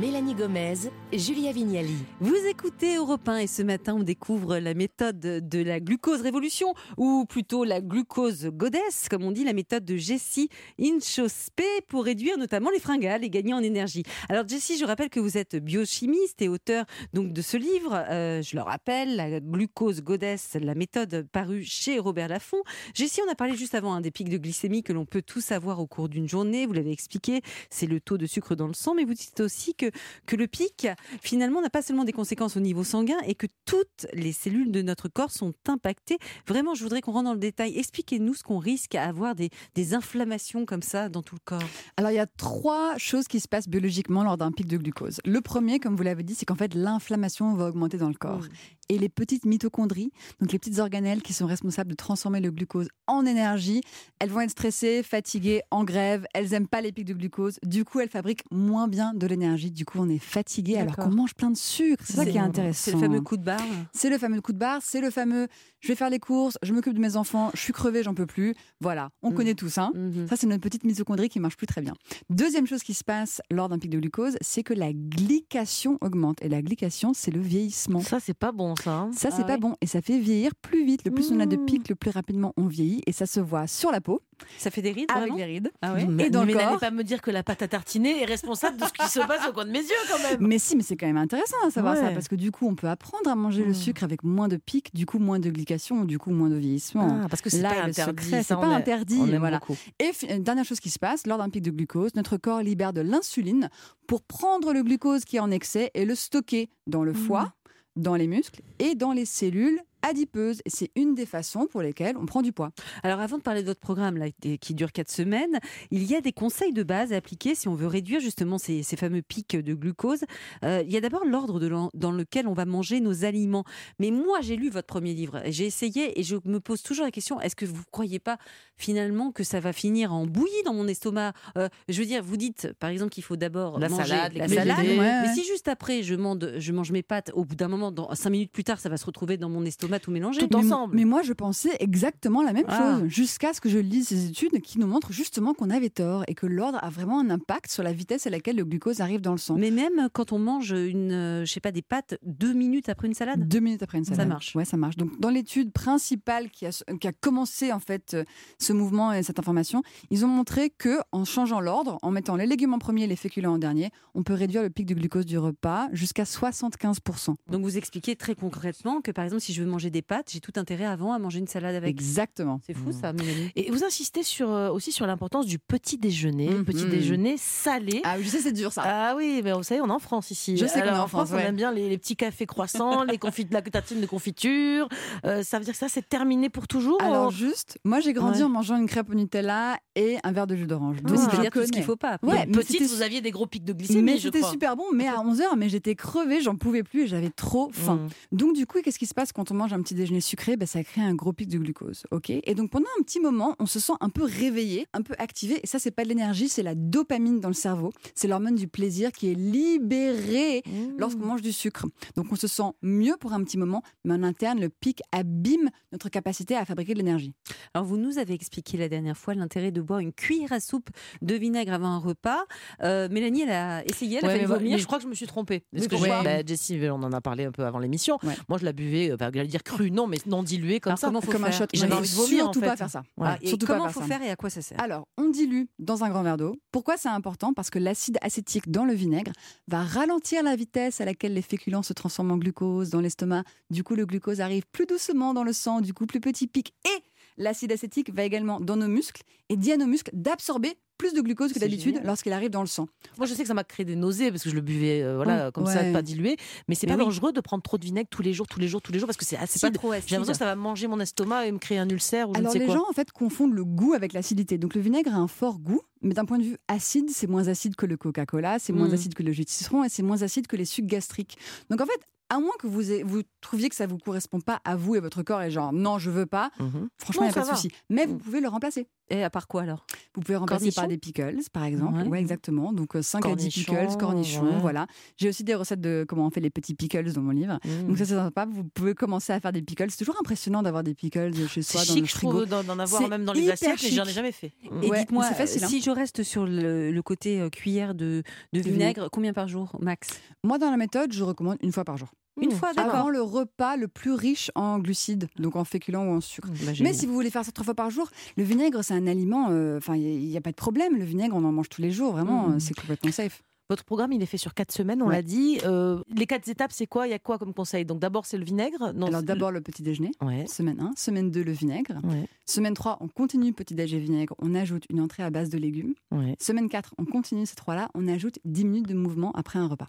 Mélanie Gomez, Julia Vignali. Vous écoutez Europe 1 et ce matin on découvre la méthode de la glucose révolution ou plutôt la glucose goddess, comme on dit, la méthode de Jessie Inchospé pour réduire notamment les fringales et gagner en énergie. Alors Jessie, je rappelle que vous êtes biochimiste et auteur donc de ce livre, euh, je le rappelle, la glucose goddess, la méthode parue chez Robert Laffont. Jessie, on a parlé juste avant hein, des pics de glycémie que l'on peut tous avoir au cours d'une journée, vous l'avez expliqué, c'est le taux de sucre dans le sang, mais vous dites aussi que, que le pic, finalement, n'a pas seulement des conséquences au niveau sanguin et que toutes les cellules de notre corps sont impactées. Vraiment, je voudrais qu'on rentre dans le détail. Expliquez-nous ce qu'on risque à avoir des, des inflammations comme ça dans tout le corps. Alors, il y a trois choses qui se passent biologiquement lors d'un pic de glucose. Le premier, comme vous l'avez dit, c'est qu'en fait, l'inflammation va augmenter dans le corps. Et les petites mitochondries, donc les petites organelles qui sont responsables de transformer le glucose en énergie, elles vont être stressées, fatiguées, en grève, elles aiment pas les pics de glucose. Du coup, elles fabriquent moins bien de l'énergie. Du coup, on est fatigué alors qu'on mange plein de sucre. C'est ça qui est intéressant. C'est le fameux coup de barre. C'est le fameux coup de barre, c'est le fameux je vais faire les courses, je m'occupe de mes enfants, je suis crevé, j'en peux plus. Voilà, on Mm. connaît tous. Hein. Mhm. Ça, c'est notre petite mitochondrie qui marche plus très bien. Deuxième chose qui se passe lors d'un pic de glucose, c'est que la glycation augmente. Et la glycation, c'est le vieillissement. Ça, c'est pas bon, ça. hein. Ça, c'est Ah pas bon et ça fait vieillir plus vite. Le plus on a de Mmh. pics, le plus rapidement on vieillit et ça se voit sur la peau Ça fait des rides avec les rides. Ah ouais Mais, Et dans le mais n'allez corps pas me dire que la pâte à tartiner est responsable de ce qui se passe au coin de mes yeux, quand même. Mais si, mais c'est quand même intéressant à savoir ça parce que du coup, on peut apprendre à manger le Mmh. sucre avec moins de pics, du coup moins de glycation, du coup moins de vieillissement. Ah, parce que c'est Là pas est le interdit. secret, c'est pas a- interdit, On aime voilà. beaucoup. Et dernière chose qui se passe, lors d'un pic de glucose, notre corps libère de l'insuline pour prendre le glucose qui est en excès et le stocker dans le foie, dans les muscles et dans les cellules adipeuses. Et c'est une des façons pour lesquelles on prend du poids. Alors avant de parler de votre programme là, qui dure 4 semaines, il y a des conseils de base à appliquer si on veut réduire justement ces, ces fameux pics de glucose. Euh, il y a d'abord l'ordre dans lequel on va manger nos aliments. Mais moi j'ai lu votre premier livre, j'ai essayé et je me pose toujours la question, est-ce que vous ne croyez pas finalement que ça va finir en bouillie dans mon estomac? Euh, Je veux dire, vous dites par exemple qu'il faut d'abord La manger salade, la salade. Ouais, mais si juste après je mange, je mange mes pâtes, au bout d'un moment, dans 5 minutes plus tard, ça va se retrouver dans mon estomac tout mélangé. Tout Mais- ensemble. Mais moi, je pensais exactement la même Ah. chose, jusqu'à ce que je lise ces études qui nous montrent justement qu'on avait tort et que l'ordre a vraiment un impact sur la vitesse à laquelle le glucose arrive dans le sang. Mais même quand on mange une, euh, je sais pas, des pâtes deux minutes après une salade. Deux minutes après une Ça salade. marche. Ouais, ça marche. Donc, dans l'étude principale qui a, qui a commencé en fait euh, ce mouvement et cette information, ils ont montré que en changeant l'ordre, en mettant les légumes en premier et les féculents en dernier, on peut réduire le pic de glucose du repas jusqu'à 75%. Donc vous expliquez très concrètement que par exemple si je veux manger des pâtes, j'ai tout intérêt avant à manger une salade avec. Exactement. C'est fou Mmh. ça, Mélanie. Et vous insistez sur, euh, aussi sur l'importance du petit déjeuner, Mhm. petit déjeuner salé. Ah, je sais, c'est dur ça. Ah oui, mais vous savez, on est en France ici. Je sais qu'on est en France, ouais. on aime bien les, les petits cafés croissants, les confit la tartine de confiture. Euh, ça veut dire que ça, c'est terminé pour toujours Alors juste, moi j'ai grandi Ouais. en mangeant une crêpe au Nutella et un verre de jus d'orange. Ah. Donc, C'est-à-dire tout ce qu'il faut pas. Ouais, petite, vous aviez des gros pics de glycémie, mais c'était super bon, mais à 11h, mais j'étais crevée, j'en pouvais plus et j'avais trop faim. Mm. Donc du coup, qu'est-ce qui se passe quand on mange un petit déjeuner sucré? Ben, Ça crée un gros pic de glucose. ok? Et donc pendant un petit moment, on se sent un peu réveillé, un peu activé. Et ça, c'est pas de l'énergie, c'est la dopamine dans le cerveau. C'est l'hormone du plaisir qui est libérée Mm. lorsqu'on mange du sucre. Donc on se sent mieux pour un petit moment, mais en interne, le pic abîme notre capacité à fabriquer de l'énergie. Alors vous nous avez expliqué la dernière fois l'intérêt de boire une cuillère à soupe de vinaigre avant un repas. Euh, Mélanie, elle a essayé, elle a Ouais, failli vomir. je crois que je me suis trompée. Parce que j'ai- bah, Jessie, on en a parlé un peu avant l'émission. Ouais. Moi, je la buvais, euh, bah, j'allais dire crue, non, mais non diluée comme Alors, ça. comment faut Comme un faire shot. J'avais Ouais, envie de vomir, Surtout en fait. pas faire ça. Ouais. Ah, et surtout pas comment faire faut ça. faire et à quoi ça sert Alors, on dilue dans un grand verre d'eau. Pourquoi c'est important? Parce que l'acide acétique dans le vinaigre va ralentir la vitesse à laquelle les féculents se transforment en glucose dans l'estomac. Du coup, le glucose arrive plus doucement dans le sang, du coup, plus petit pic. Et l'acide acétique va également dans nos muscles et dit à nos muscles d'absorber plus de glucose que d'habitude lorsqu'il arrive dans le sang. Moi, je sais que ça m'a créé des nausées parce que je le buvais euh, voilà, comme ça, pas dilué. Mais c'est pas oui. dangereux de prendre trop de vinaigre tous les jours, tous les jours, tous les jours parce que c'est acide. pas trop J'ai l'impression acide. que ça va manger mon estomac et me créer un ulcère ou je Alors ne sais les quoi. gens en fait confondent le goût avec l'acidité. Donc le vinaigre a un fort goût, mais d'un point de vue acide, c'est moins acide que le Coca-Cola, c'est moins Mm. acide que le jus de citron et c'est moins acide que les sucs gastriques. Donc en fait, à moins que vous, trouviez que ça vous correspond pas à vous et votre corps et genre non, je veux pas, Mhm. franchement, il n'y a pas de souci. Mais vous Mm. pouvez le remplacer. Et à part quoi alors? Vous pouvez remplacer par des pickles, par exemple. Ouais. Ouais, exactement. Donc 5 à 10 Cornichons, pickles, cornichons, ouais. voilà. J'ai aussi des recettes de comment on fait les petits pickles dans mon livre. Mhm. Donc ça c'est sympa, vous pouvez commencer à faire des pickles. C'est toujours impressionnant d'avoir des pickles chez C'est soi dans chic, le je frigo. trouve, d'en d'en avoir C'est même dans les assiettes, mais j'en ai jamais fait. Mhm. Et Ouais, dites-moi, c'est facile, hein. si je reste sur le, le côté euh, cuillère de, de De vinaigre, combien par jour, max? Moi dans la méthode, je recommande une fois par jour. Une Mhm. fois, d'accord. Avant le repas le plus riche en glucides, donc en féculents ou en sucre. Bah, Mais si vous voulez faire ça trois fois par jour, le vinaigre c'est un aliment, euh, enfin il n'y a, pas de problème. Le vinaigre on en mange tous les jours, vraiment, euh, c'est complètement safe. Votre programme, il est fait sur quatre semaines, on Ouais. l'a dit. Euh, les quatre étapes, c'est quoi? Il y a quoi comme conseil? Donc d'abord, c'est le vinaigre. Non, Alors d'abord le petit déjeuner, Ouais. semaine 1, semaine 2 le vinaigre, Ouais, semaine 3 on continue petit déjeuner vinaigre, on ajoute une entrée à base de légumes. Semaine 4 on continue ces trois-là, on ajoute 10 minutes de mouvement après un repas.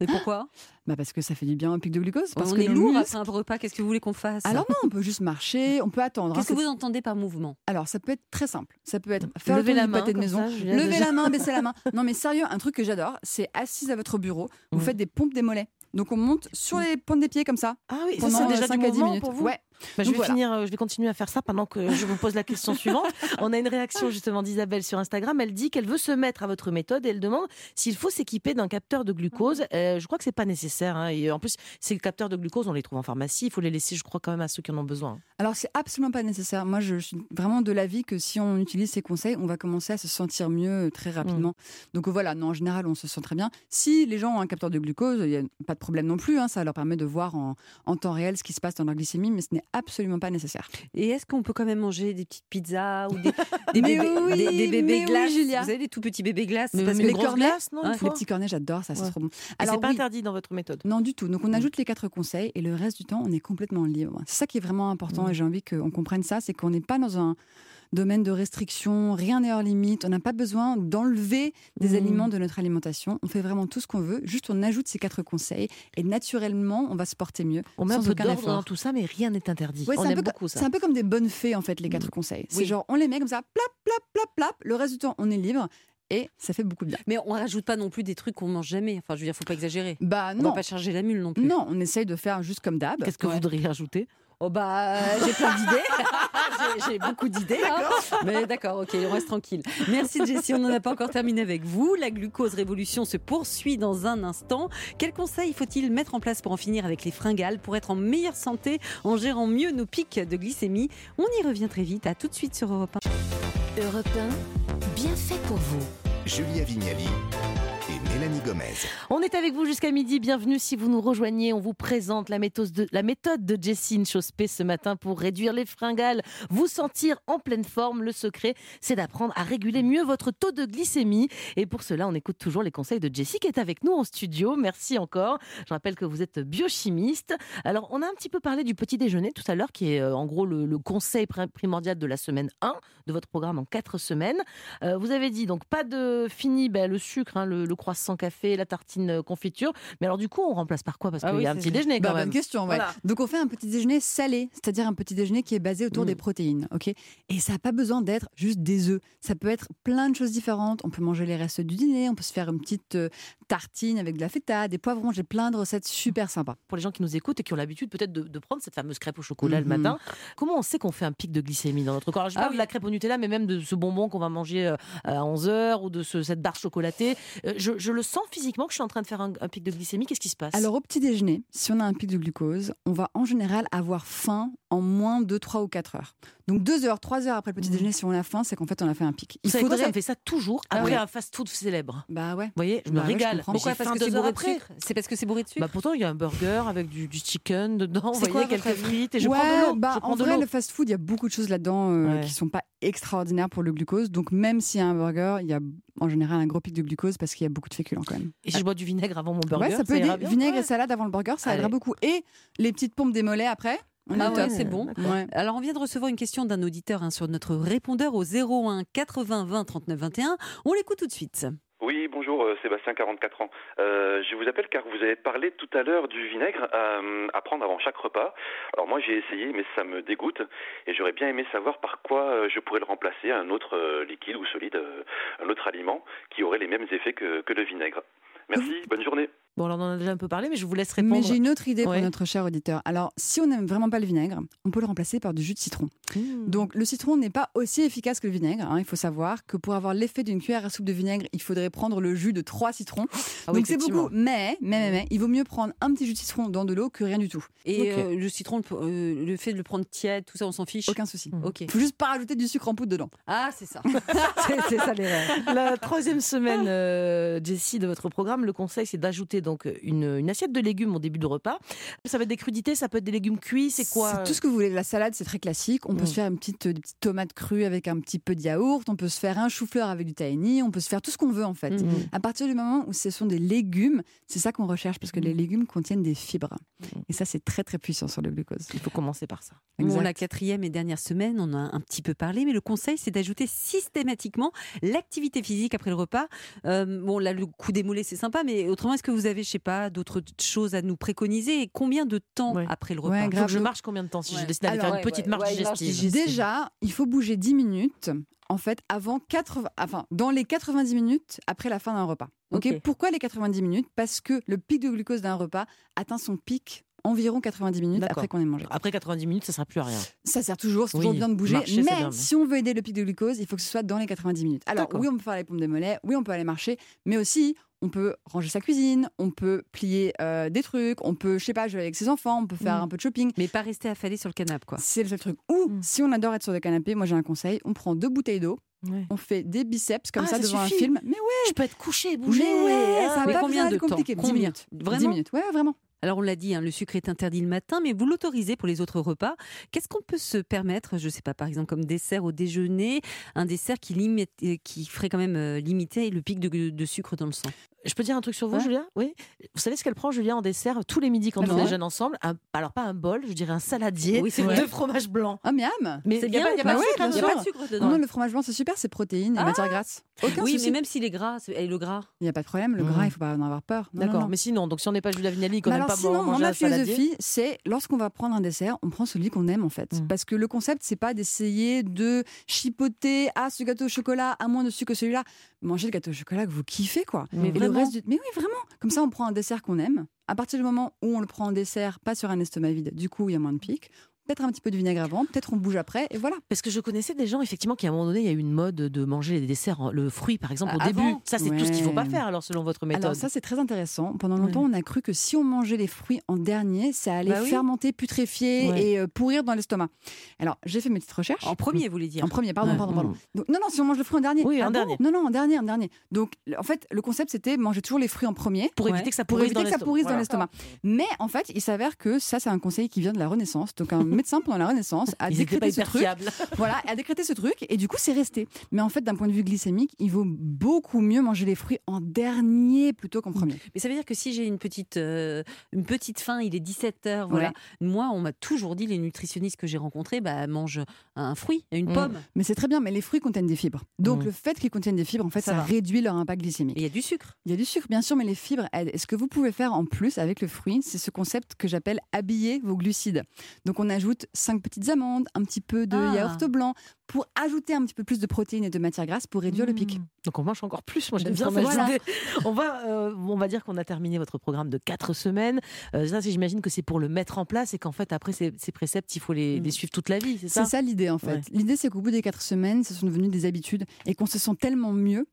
Mais pourquoi Bah parce que ça fait du bien au pic de glucose. Parce On que est lourd muscles- après un repas, qu'est-ce que vous voulez qu'on fasse Alors non, on peut juste marcher, on peut attendre. hein, Qu'est-ce que vous entendez par mouvement? Alors ça peut être très simple. Ça peut être faire le Levez tour la main, pâté de maison, ça, lever déjà. la main, baisser la main. Non mais sérieux, un truc que j'adore, c'est assise à votre bureau, vous faites des pompes des mollets. Donc on monte sur les pointes des pieds comme ça Ah oui, ça c'est déjà 5 du à 10 mouvement minutes. pour vous? Ouais. Bah, je vais voilà. finir, euh, je vais continuer à faire ça pendant que je vous pose la question suivante. On a une réaction justement d'Isabelle sur Instagram. Elle dit qu'elle veut se mettre à votre méthode et elle demande s'il faut s'équiper d'un capteur de glucose. Euh, je crois que c'est pas nécessaire. hein. Et en plus, ces capteurs de glucose, on les trouve en pharmacie. Il faut les laisser, je crois, quand même à ceux qui en ont besoin. Alors c'est absolument pas nécessaire. Moi je suis vraiment de l'avis que si on utilise ces conseils, on va commencer à se sentir mieux euh, très rapidement. Donc voilà, non, en général on se sent très bien. Si les gens ont un capteur de glucose, il n'y a pas de problème non plus. hein, ça leur permet de voir en, en temps réel ce qui se passe dans leur glycémie, mais ce n'est absolument pas nécessaire. Et est-ce qu'on peut quand même manger des petites pizzas ou des, bébés, oui, des, des bébés mais oui, glaces? Julia. Vous savez, des tout petits bébés glaces Mais, parce mais que les cornets- glaces, non une Ouais. Les petits cornets, j'adore ça, c'est trop bon. Et c'est pas oui, interdit dans votre méthode? Non, du tout. Donc, on Mm. ajoute les quatre conseils et le reste du temps, on est complètement libre. C'est ça qui est vraiment important Mm. et j'ai envie qu'on comprenne ça c'est qu'on n'est pas dans un domaine de restriction, rien n'est hors limite. On n'a pas besoin d'enlever des Mm. aliments de notre alimentation. On fait vraiment tout ce qu'on veut. Juste, on ajoute ces quatre conseils et naturellement, on va se porter mieux. On met un peu d'ordre dans tout ça, mais rien n'est interdit. Ouais, on aime beaucoup ça. C'est un peu comme des bonnes fées, en fait, les quatre Mm. conseils. C'est Oui. genre, on les met comme ça, plap, plap, plap, plap. Le reste du temps, on est libre et ça fait beaucoup de bien. Mais on rajoute pas non plus des trucs qu'on mange jamais. Enfin, je veux dire, faut pas exagérer. Bah On non. va pas charger la mule non plus. Non, on essaye de faire juste comme d'hab. Qu'est-ce que vous voudriez rajouter? Oh bah, j'ai plein d'idées. J'ai- J'ai beaucoup d'idées. hein. Mais d'accord, ok, on reste tranquille. Merci Jessie, on n'en a pas encore terminé avec vous. La glucose révolution se poursuit dans un instant. Quels conseils faut-il mettre en place pour en finir avec les fringales, pour être en meilleure santé, en gérant mieux nos pics de glycémie? On y revient très vite. À tout de suite sur Europe 1. Europe 1, bien fait pour vous. Julia Vignali Gomez. On est avec vous jusqu'à midi. Bienvenue si vous nous rejoignez. On vous présente la méthode de, la méthode de Jessine ce matin pour réduire les fringales, vous sentir en pleine forme. Le secret, c'est d'apprendre à réguler mieux votre taux de glycémie. Et pour cela, on écoute toujours les conseils de Jessie qui est avec nous en studio. Merci encore. Je rappelle que vous êtes biochimiste. Alors, on a un petit peu parlé du petit déjeuner tout à l'heure, qui est euh, en gros le, conseil pr- primordial de la semaine 1 de votre programme en 4 semaines. Euh, vous avez dit donc pas de fini ben, le sucre, hein, le croissant café, la tartine euh, confiture. Mais alors du coup, on remplace par quoi? Parce Ah qu'il oui, y a un petit déjeuner quand Bah, même. bonne question, ouais. Voilà. Donc on fait un petit déjeuner salé, c'est-à-dire un petit déjeuner qui est basé autour Mm. des protéines, ok? Et ça n'a pas besoin d'être juste des œufs. Ça peut être plein de choses différentes. On peut manger les restes du dîner, on peut se faire une petite euh, tartine avec de la feta, des poivrons. J'ai plein de recettes super sympas. Pour les gens qui nous écoutent et qui ont l'habitude peut-être de, de prendre cette fameuse crêpe au chocolat le Mhm. matin, comment on sait qu'on fait un pic de glycémie dans notre corps? Alors, Je Ah parle oui. de la crêpe au Nutella, mais même de ce bonbon qu'on va manger euh, à 11h ou de ce- cette barre chocolatée. Euh, Je, je le sens physiquement que je suis en train de faire un, un pic de glycémie. Qu'est-ce qui se passe? Alors au petit déjeuner, si on a un pic de glucose, on va en général avoir faim en moins de 3 ou 4 heures. Donc 2 heures, 3 heures après le petit Mhm. déjeuner, si on a faim, c'est qu'en fait on a fait un pic. Il savez quoi, faudrait... ça me fait ça toujours Ah après ouais. un fast-food célèbre. Bah ouais. Vous voyez, je me Bah ouais, je régale. Mais Pourquoi Parce que c'est bourré de sucre? C'est parce que c'est bourré de sucre? Bah pourtant, il y a un burger avec du, du chicken dedans, vous C'est quoi, voyez, votre quelques frites et je ouais, prends de l'eau. bah, je en de vrai, le fast-food, il y a beaucoup de choses là-dedans euh, qui sont pas extraordinaires pour le glucose. Donc même s'il y a un burger, il y a en général un gros pic de glucose parce qu'il y a beaucoup de féculents quand même. Et si je bois du vinaigre avant mon burger, ouais, ça peut ira aider. bien Vinaigre Ouais. et salade avant le burger, ça aidera beaucoup. Et les petites pompes des mollets après. On Ah ouais, c'est bon. Ouais. Alors, on vient de recevoir une question d'un auditeur hein, sur notre répondeur au 01 80 20 39 21. On l'écoute tout de suite. Oui, bonjour, euh, Sébastien, 44 ans. Euh, je vous appelle car vous avez parlé tout à l'heure du vinaigre euh, à prendre avant chaque repas. Alors moi j'ai essayé mais ça me dégoûte et j'aurais bien aimé savoir par quoi euh, je pourrais le remplacer, un autre liquide ou solide, un autre aliment qui aurait les mêmes effets que, que le vinaigre. Merci, bonne journée. Bon, alors on en a déjà un peu parlé, mais je vous laisse répondre. Mais j'ai une autre idée Ouais. pour notre cher auditeur. Alors, si on n'aime vraiment pas le vinaigre, on peut le remplacer par du jus de citron. Mmh. Donc, le citron n'est pas aussi efficace que le vinaigre. hein. Il faut savoir que pour avoir l'effet d'une cuillère à soupe de vinaigre, il faudrait prendre le jus de trois citrons. Ah oui, Donc, c'est beaucoup. Mais, mais, mais, mais, il vaut mieux prendre un petit jus de citron dans de l'eau que rien du tout. Et euh, le citron, euh, le fait de le prendre tiède, tout ça, on s'en fiche? Aucun souci. Mmh. Ok. Il faut juste pas rajouter du sucre en poudre dedans. Ah, c'est ça. c'est c'est ça l'erreur. La troisième semaine, euh, Jessie, de votre programme, le conseil, c'est d'ajouter donc une, une assiette de légumes au début de repas. Ça va être des crudités, ça peut être des légumes cuits, c'est quoi C'est tout ce que vous voulez. La salade, c'est très classique. On peut Mm. se faire une petite, des petites tomates crues avec un petit peu de yaourt. On peut se faire un chou-fleur avec du tahini. On peut se faire tout ce qu'on veut, en fait. Mhm. À partir du moment où ce sont des légumes, c'est ça qu'on recherche parce que Mm. les légumes contiennent des fibres. Et ça, c'est très, très puissant sur le glucose. Il faut commencer par ça. Bon, la quatrième et dernière semaine, on en a un petit peu parlé, mais le conseil, c'est d'ajouter systématiquement l'activité physique après le repas. Euh, bon, là, le coup des mollets, c'est sympa, mais autrement, est-ce que vous avez, je sais pas, d'autres choses à nous préconiser et combien de temps Ouais. après le repas? Ouais, Faut grave. que je marche combien de temps si Ouais. je décide d'aller faire une petite ouais, marche digestive? Déjà, il faut bouger 10 minutes. En fait, avant 80, enfin, dans les 90 minutes après la fin d'un repas. Ok? Ok. Pourquoi les 90 minutes? Parce que le pic de glucose d'un repas atteint son pic environ 90 minutes après qu'on ait mangé. Après 90 minutes, ça sert plus à rien. Ça sert toujours, c'est Oui, toujours bien de bouger. marcher, c'est mais bien, mais- si on veut aider le pic de glucose, il faut que ce soit dans les 90 minutes. Alors oui, on peut faire les pompes des mollets, oui, on peut aller marcher, mais aussi on peut ranger sa cuisine, on peut plier euh, des trucs, on peut, je sais pas, jouer avec ses enfants, on peut faire Mm. un peu de shopping. Mais pas rester affalé sur le canapé, quoi. C'est le seul truc. Ou Mm. si on adore être sur des canapés, moi j'ai un conseil, on prend deux bouteilles d'eau, Ouais. on fait des biceps comme Ah, ça, ça devant suffit. un film. Mais ouais, Je peux être couché, bouger. mais ouais, ça va pas combien de d'être temps compliqué. 10 Combien minutes. 10 Vraiment minutes, ouais, vraiment. Alors on l'a dit, hein, le sucre est interdit le matin, mais vous l'autorisez pour les autres repas. Qu'est-ce qu'on peut se permettre, je sais pas, par exemple comme dessert au déjeuner, un dessert qui, limite, euh, qui ferait quand même euh, limiter le pic de, de sucre dans le sang? Je peux dire un truc sur vous, Ouais. Julia? Oui. Vous savez ce qu'elle prend, Julia, en dessert tous les midis quand Ah on déjeune ensemble Un- Alors, pas un bol, je dirais un saladier Oui, de fromage blanc. Ah, miam Mais C'est il y a pas- y a pas Ouais, sucre n'y a pas de sucre dedans. non, le fromage blanc, c'est super, c'est protéines et Ah matières grasses. Aucun oui, souci. mais même s'il est gras, et le gras? Il n'y a pas de problème, le Mm. gras, il faut pas en avoir peur. D'accord, mais sinon, donc si on n'est pas Julia Vignali, qu'on n'aime pas sinon, manger ma philosophie, c'est lorsqu'on va prendre un dessert, on prend celui qu'on aime en fait. Mm. Parce que le concept, c'est pas d'essayer de chipoter ah ce gâteau au chocolat a moins de sucre que celui-là. Mangez le gâteau au chocolat que vous kiffez quoi. Et le vraiment reste du- Mais oui, vraiment. Comme ça, on prend un dessert qu'on aime. À partir du moment où on le prend en dessert, pas sur un estomac vide, du coup, il y a moins de pic. Peut-être un petit peu de vinaigre avant, peut-être on bouge après, et voilà. Parce que je connaissais des gens, effectivement, qui à un moment donné, il y a eu une mode de manger les desserts, en- le fruit par exemple, au Ah, début. Ça, c'est tout ce qu'il ne faut pas faire, alors, selon votre méthode. Alors ça, c'est très intéressant. Pendant longtemps, on a cru que si on mangeait les fruits en dernier, ça allait Bah oui. fermenter, putréfier Ouais. et euh, pourrir dans l'estomac. Alors, j'ai fait mes petites recherches. En premier, vous voulez dire En premier, pardon, pardon, pardon. Mm. Donc, non, non, si on mange le fruit en dernier. Oui, en bon? dernier. Non, non, en dernier, en dernier. Donc, en fait, le concept, c'était manger toujours les fruits en premier pour éviter que ça pour pourrisse éviter dans que ça l'estomac. pourrisse dans Voilà. l'estomac. Mais en fait, il s'avère que ça, c'est un conseil qui vient de la Renaissance. Donc, un médecin pendant la Renaissance a Ils décrété ce truc. Voilà, a décrété ce truc et du coup, c'est resté. Mais en fait, d'un point de vue glycémique, il vaut beaucoup mieux manger les fruits en dernier plutôt qu'en premier. Mais ça veut dire que si j'ai une petite, euh, une petite faim, il est 17h, voilà. Moi, on m'a toujours dit, les nutritionnistes que j'ai rencontrés, bah, mange un fruit, une Mm. pomme. Mais c'est très bien, mais les fruits contiennent des fibres. Donc, Mm. le fait qu'ils contiennent des fibres, en fait, Ça réduit leur impact glycémique. Il y a du sucre. Il y a du sucre, bien sûr, mais les fibres aident. Et ce que vous pouvez faire en plus avec le fruit, c'est ce concept que j'appelle habiller vos glucides. Donc, on ajoute cinq petites amandes, un petit peu de Ah. yaourt blanc pour ajouter un petit peu plus de protéines et de matières grasses pour réduire le pic. Mmh. Donc on mange encore plus. Moi j'aime bien voilà. cette idée. On va, euh, on va dire qu'on a terminé votre programme de 4 semaines. Euh, ça, c'est- j'imagine que c'est pour le mettre en place et qu'en fait après ces, ces préceptes, il faut les, Mm. les suivre toute la vie, c'est ça? C'est ça l'idée en fait. Ouais. L'idée c'est qu'au bout des quatre semaines, ce sont devenu des habitudes et qu'on se sent tellement mieux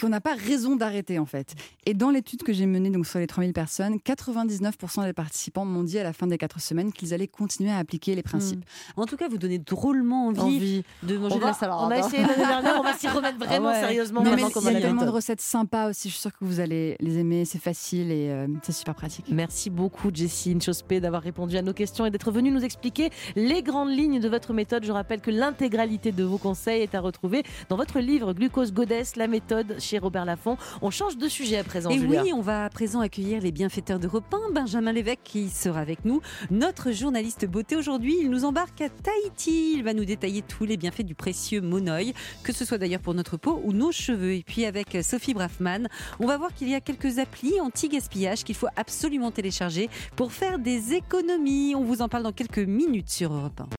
qu'on n'a pas raison d'arrêter en fait. Et dans l'étude que j'ai menée donc sur les 3000 personnes, 99% des participants m'ont dit à la fin des quatre semaines qu'ils allaient continuer à appliquer les principes. En tout cas, vous donnez drôlement envie, Envie. de manger On, de va- la salade. on a essayé l'année dernière, on va s'y remettre vraiment Ah ouais. sérieusement Non, mais il y a tellement de recettes sympas aussi, je suis sûre que vous allez les aimer, c'est facile et euh, c'est super pratique. Merci beaucoup Jessie Nchospé d'avoir répondu à nos questions et d'être venue nous expliquer les grandes lignes de votre méthode. Je rappelle que l'intégralité de vos conseils est à retrouver dans votre livre Glucose Goddess, la méthode chez Robert Laffont. On change de sujet à présent, Et Julia. oui, on va à présent accueillir les bienfaiteurs de repas. Benjamin Lévesque qui sera avec nous, notre journaliste beauté aujourd'hui. Il nous embarque à Tahiti. Il va nous détailler tous les bienfaits du précieux monoï, que ce soit d'ailleurs pour notre peau ou nos cheveux. Et puis avec Sophie Braffman, on va voir qu'il y a quelques applis anti-gaspillage qu'il faut absolument télécharger pour faire des économies. On vous en parle dans quelques minutes sur Europe 1.